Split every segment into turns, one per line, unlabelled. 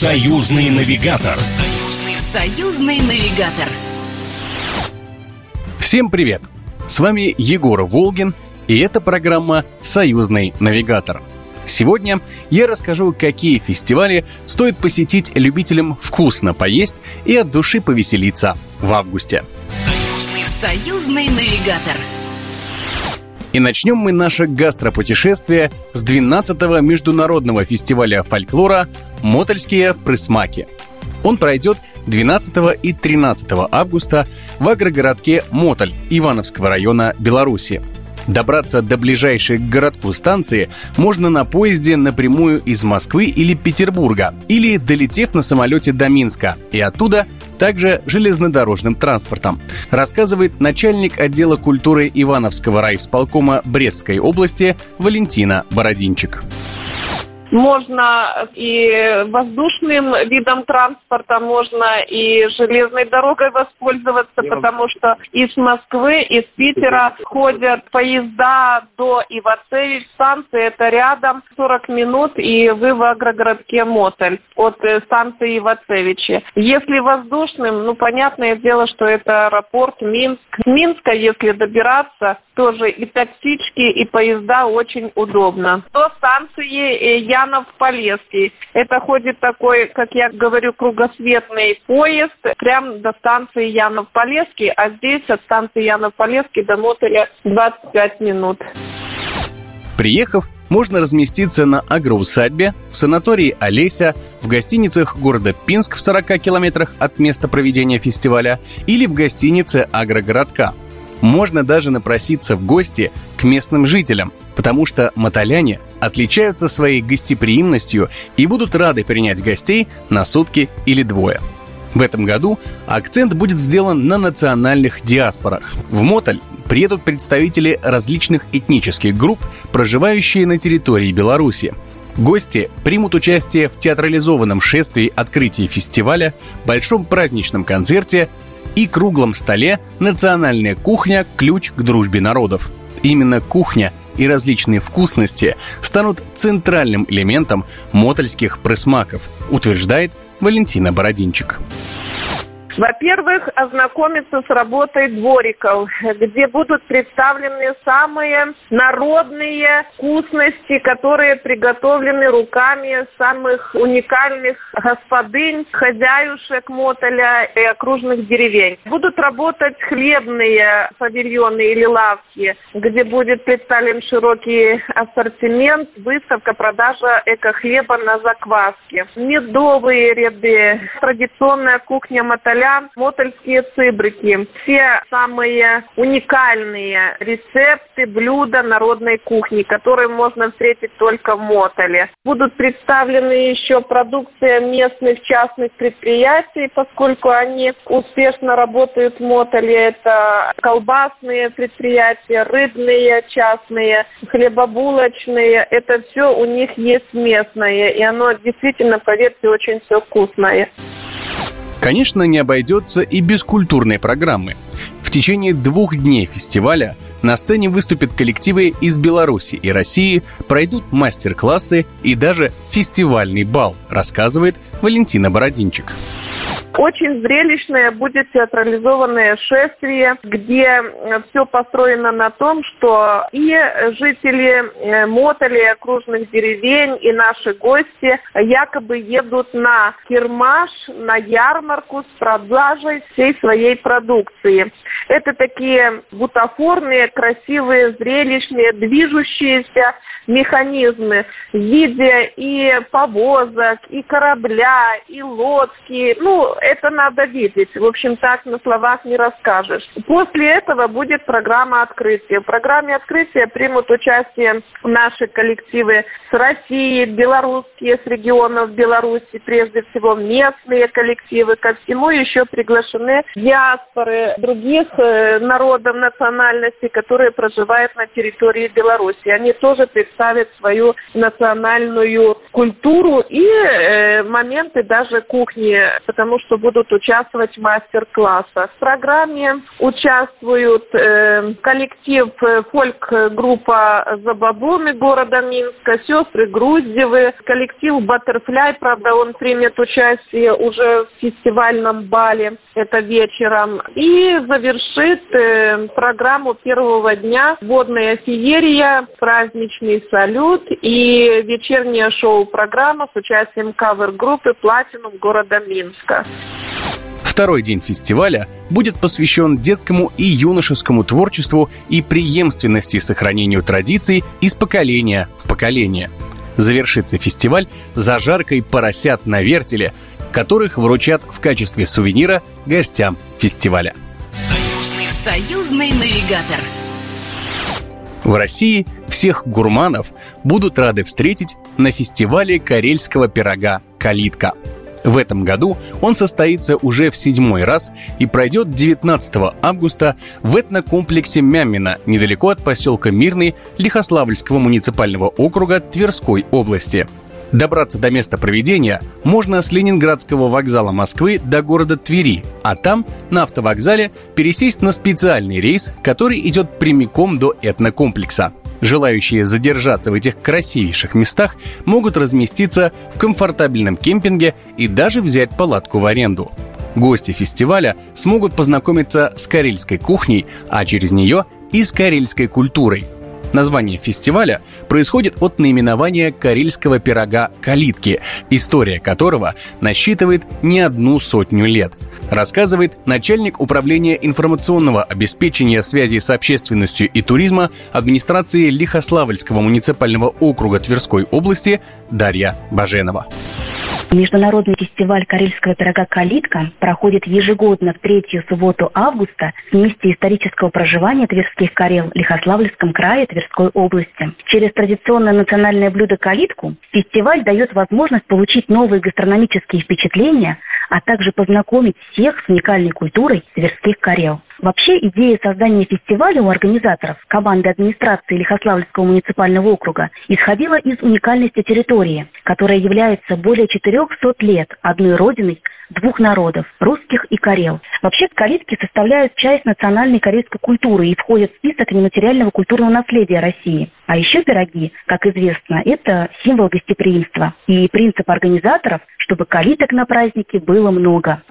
Союзный навигатор.
Союзный, союзный навигатор.
Всем привет! С вами Егор Волгин, и это программа «Союзный навигатор». Сегодня я расскажу, какие фестивали стоит посетить любителям вкусно поесть и от души повеселиться в августе.
Союзный, союзный навигатор.
И начнем мы наше гастропутешествие с 12-го международного фестиваля фольклора «Мотольские прысмаки». Он пройдет 12 и 13 августа в агрогородке Мотоль Ивановского района Беларуси. Добраться до ближайшей к городку станции можно на поезде напрямую из Москвы или Петербурга, или долетев на самолете до Минска, и оттуда также железнодорожным транспортом, рассказывает начальник отдела культуры Ивановского райисполкома Брестской области Валентина Бородинчик.
Можно и воздушным видом транспорта, можно и железной дорогой воспользоваться, потому что из Москвы, из Питера ходят поезда до Ивацевич станции, это рядом 40 минут, и вы в агрогородке Мотель от э, станции Ивацевичи. Если воздушным, ну, понятное дело, что это аэропорт Минск. С Минска, если добираться, тоже и таксички, и поезда очень удобно. До станции э, Янов-Полесский. Это ходит такой, как я говорю, кругосветный поезд прямо до станции Янов-Полесский, а здесь от станции Янов-Полесский до Мотеля 25 минут.
Приехав, можно разместиться на агроусадьбе, в санатории Олеся, в гостиницах города Пинск в 40 километрах от места проведения фестиваля или в гостинице агрогородка – можно даже напроситься в гости к местным жителям, потому что мотоляне отличаются своей гостеприимностью и будут рады принять гостей на сутки или двое. В этом году акцент будет сделан на национальных диаспорах. В Мотоль приедут представители различных этнических групп, проживающие на территории Беларуси. Гости примут участие в театрализованном шествии открытия фестиваля, большом праздничном концерте и круглом столе «Национальная кухня. Ключ к дружбе народов». Именно кухня и различные вкусности станут центральным элементом мотольских пресмаков, утверждает Валентина Бородинчик.
Во-первых, ознакомиться с работой двориков, где будут представлены самые народные вкусности, которые приготовлены руками самых уникальных господынь, хозяюшек Мотоля и окружных деревень. Будут работать хлебные павильоны или лавки, где будет представлен широкий ассортимент, выставка, продажа эко-хлеба на закваске. Медовые ряды, традиционная кухня Мотоля поля, мотольские цыбрики. Все самые уникальные рецепты, блюда народной кухни, которые можно встретить только в Мотоле. Будут представлены еще продукция местных частных предприятий, поскольку они успешно работают в Мотоле. Это колбасные предприятия, рыбные частные, хлебобулочные. Это все у них есть местное, и оно действительно, поверьте, очень все вкусное.
Конечно, не обойдется и без культурной программы. В течение двух дней фестиваля на сцене выступят коллективы из Беларуси и России, пройдут мастер-классы и даже фестивальный бал, рассказывает Валентина Бородинчик.
Очень зрелищное будет театрализованное шествие, где э, все построено на том, что и жители э, Мотоли, окружных деревень, и наши гости якобы едут на кирмаш, на ярмарку с продажей всей своей продукции. Это такие бутафорные, красивые, зрелищные, движущиеся механизмы в виде и повозок, и корабля, и лодки. Ну, это надо видеть. В общем, так на словах не расскажешь. После этого будет программа открытия. В программе открытия примут участие наши коллективы с России, белорусские с регионов Беларуси, прежде всего местные коллективы. Ко всему еще приглашены диаспоры других э, народов, национальностей, которые проживают на территории Беларуси. Они тоже представят свою национальную культуру и э, моменты даже кухни, потому что будут участвовать в мастер-классах. В программе участвуют э, коллектив э, фольк-группа «Забабоны» города Минска, сестры Груздевы, коллектив «Баттерфляй», правда, он примет участие уже в фестивальном бале, это вечером. И завершит э, программу первого дня водная феерия, праздничный салют и вечернее шоу-программа с участием кавер-группы «Платинум» города Минска.
Второй день фестиваля будет посвящен детскому и юношескому творчеству и преемственности сохранению традиций из поколения в поколение. Завершится фестиваль зажаркой поросят на вертеле, которых вручат в качестве сувенира гостям фестиваля.
Союзный, союзный навигатор.
В России всех гурманов будут рады встретить на фестивале карельского пирога «Калитка». В этом году он состоится уже в седьмой раз и пройдет 19 августа в этнокомплексе Мямина, недалеко от поселка Мирный Лихославльского муниципального округа Тверской области. Добраться до места проведения можно с Ленинградского вокзала Москвы до города Твери, а там, на автовокзале, пересесть на специальный рейс, который идет прямиком до этнокомплекса. Желающие задержаться в этих красивейших местах могут разместиться в комфортабельном кемпинге и даже взять палатку в аренду. Гости фестиваля смогут познакомиться с карельской кухней, а через нее и с карельской культурой – Название фестиваля происходит от наименования карельского пирога «калитки», история которого насчитывает не одну сотню лет – рассказывает начальник управления информационного обеспечения связи с общественностью и туризма администрации Лихославльского муниципального округа Тверской области Дарья Баженова.
Международный фестиваль карельского пирога «Калитка» проходит ежегодно в третью субботу августа в месте исторического проживания тверских карел Лихославльском крае Тверской области. Через традиционное национальное блюдо «Калитку» фестиваль дает возможность получить новые гастрономические впечатления, а также познакомить всех с уникальной культурой тверских карел. Вообще идея создания фестиваля у организаторов, команды администрации Лихославльского муниципального округа, исходила из уникальности территории, которая является более 400 лет одной родиной двух народов – русских и карел. Вообще калитки составляют часть национальной корейской культуры и входят в список нематериального культурного наследия России. А еще пироги, как известно, это символ гостеприимства. И принцип организаторов, чтобы калиток на празднике было много.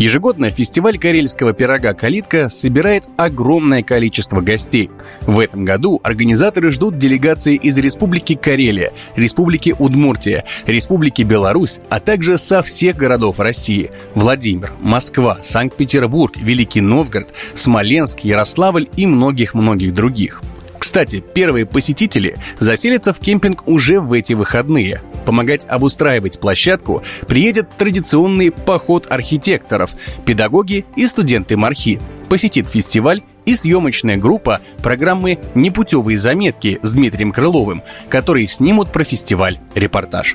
Ежегодно фестиваль карельского пирога «Калитка» собирает огромное количество гостей. В этом году организаторы ждут делегации из Республики Карелия, Республики Удмуртия, Республики Беларусь, а также со всех городов России – Владимир, Москва, Санкт-Петербург, Великий Новгород, Смоленск, Ярославль и многих-многих других. Кстати, первые посетители заселятся в кемпинг уже в эти выходные. Помогать обустраивать площадку приедет традиционный поход архитекторов, педагоги и студенты Мархи. Посетит фестиваль и съемочная группа программы «Непутевые заметки» с Дмитрием Крыловым, которые снимут про фестиваль репортаж.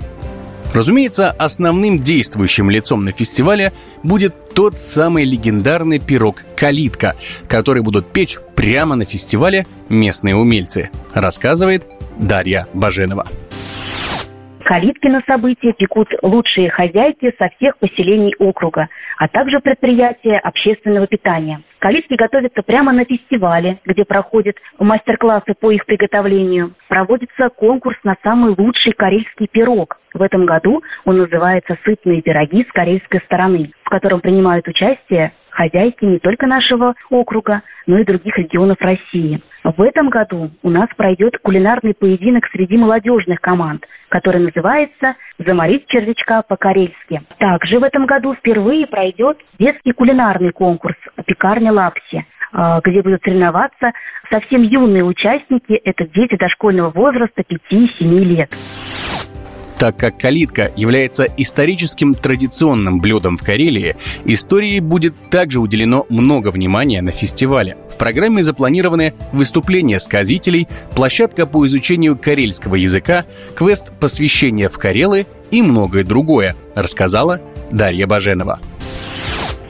Разумеется, основным действующим лицом на фестивале будет тот самый легендарный пирог «Калитка», который будут печь прямо на фестивале местные умельцы, рассказывает Дарья Баженова.
Калитки на события пекут лучшие хозяйки со всех поселений округа, а также предприятия общественного питания. Калитки готовятся прямо на фестивале, где проходят мастер-классы по их приготовлению. Проводится конкурс на самый лучший карельский пирог. В этом году он называется «Сытные пироги с карельской стороны», в котором принимают участие хозяйки не только нашего округа, но и других регионов России. В этом году у нас пройдет кулинарный поединок среди молодежных команд, который называется «Заморить червячка по-карельски». Также в этом году впервые пройдет детский кулинарный конкурс «Пекарня Лапси», а, где будут соревноваться совсем юные участники, это дети дошкольного возраста 5-7 лет.
Так как калитка является историческим традиционным блюдом в Карелии, истории будет также уделено много внимания на фестивале. В программе запланированы выступления сказителей, площадка по изучению карельского языка, квест посвящения в Карелы и многое другое, рассказала Дарья Баженова.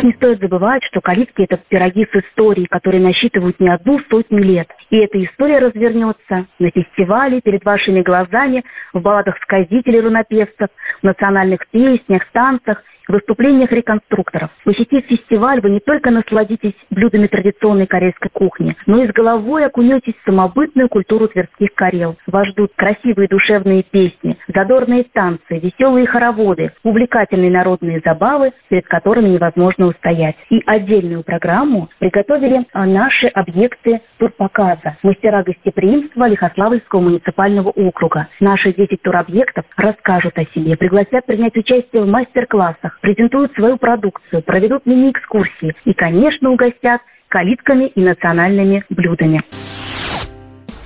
Не стоит забывать, что калитки – это пироги с историей, которые насчитывают не одну сотню лет. И эта история развернется на фестивале, перед вашими глазами, в балладах сказителей рунопевцев, в национальных песнях, танцах – выступлениях реконструкторов. Посетив фестиваль, вы не только насладитесь блюдами традиционной корейской кухни, но и с головой окунетесь в самобытную культуру тверских карел. Вас ждут красивые душевные песни, задорные танцы, веселые хороводы, увлекательные народные забавы, перед которыми невозможно устоять. И отдельную программу приготовили наши объекты турпоказа, мастера гостеприимства Лихославльского муниципального округа. Наши 10 туробъектов расскажут о себе, пригласят принять участие в мастер-классах, презентуют свою продукцию, проведут мини-экскурсии и, конечно, угостят калитками и национальными блюдами.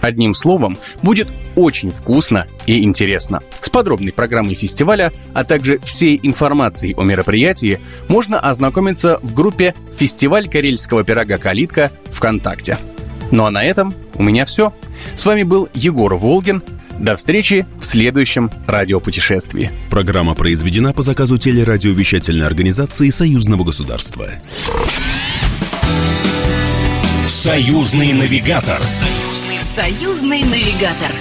Одним словом, будет очень вкусно и интересно. С подробной программой фестиваля, а также всей информацией о мероприятии можно ознакомиться в группе «Фестиваль карельского пирога «Калитка» ВКонтакте. Ну а на этом у меня все. С вами был Егор Волгин. До встречи в следующем радиопутешествии.
Программа произведена по заказу телерадиовещательной организации Союзного государства.
Союзный навигатор. Союзный, союзный навигатор.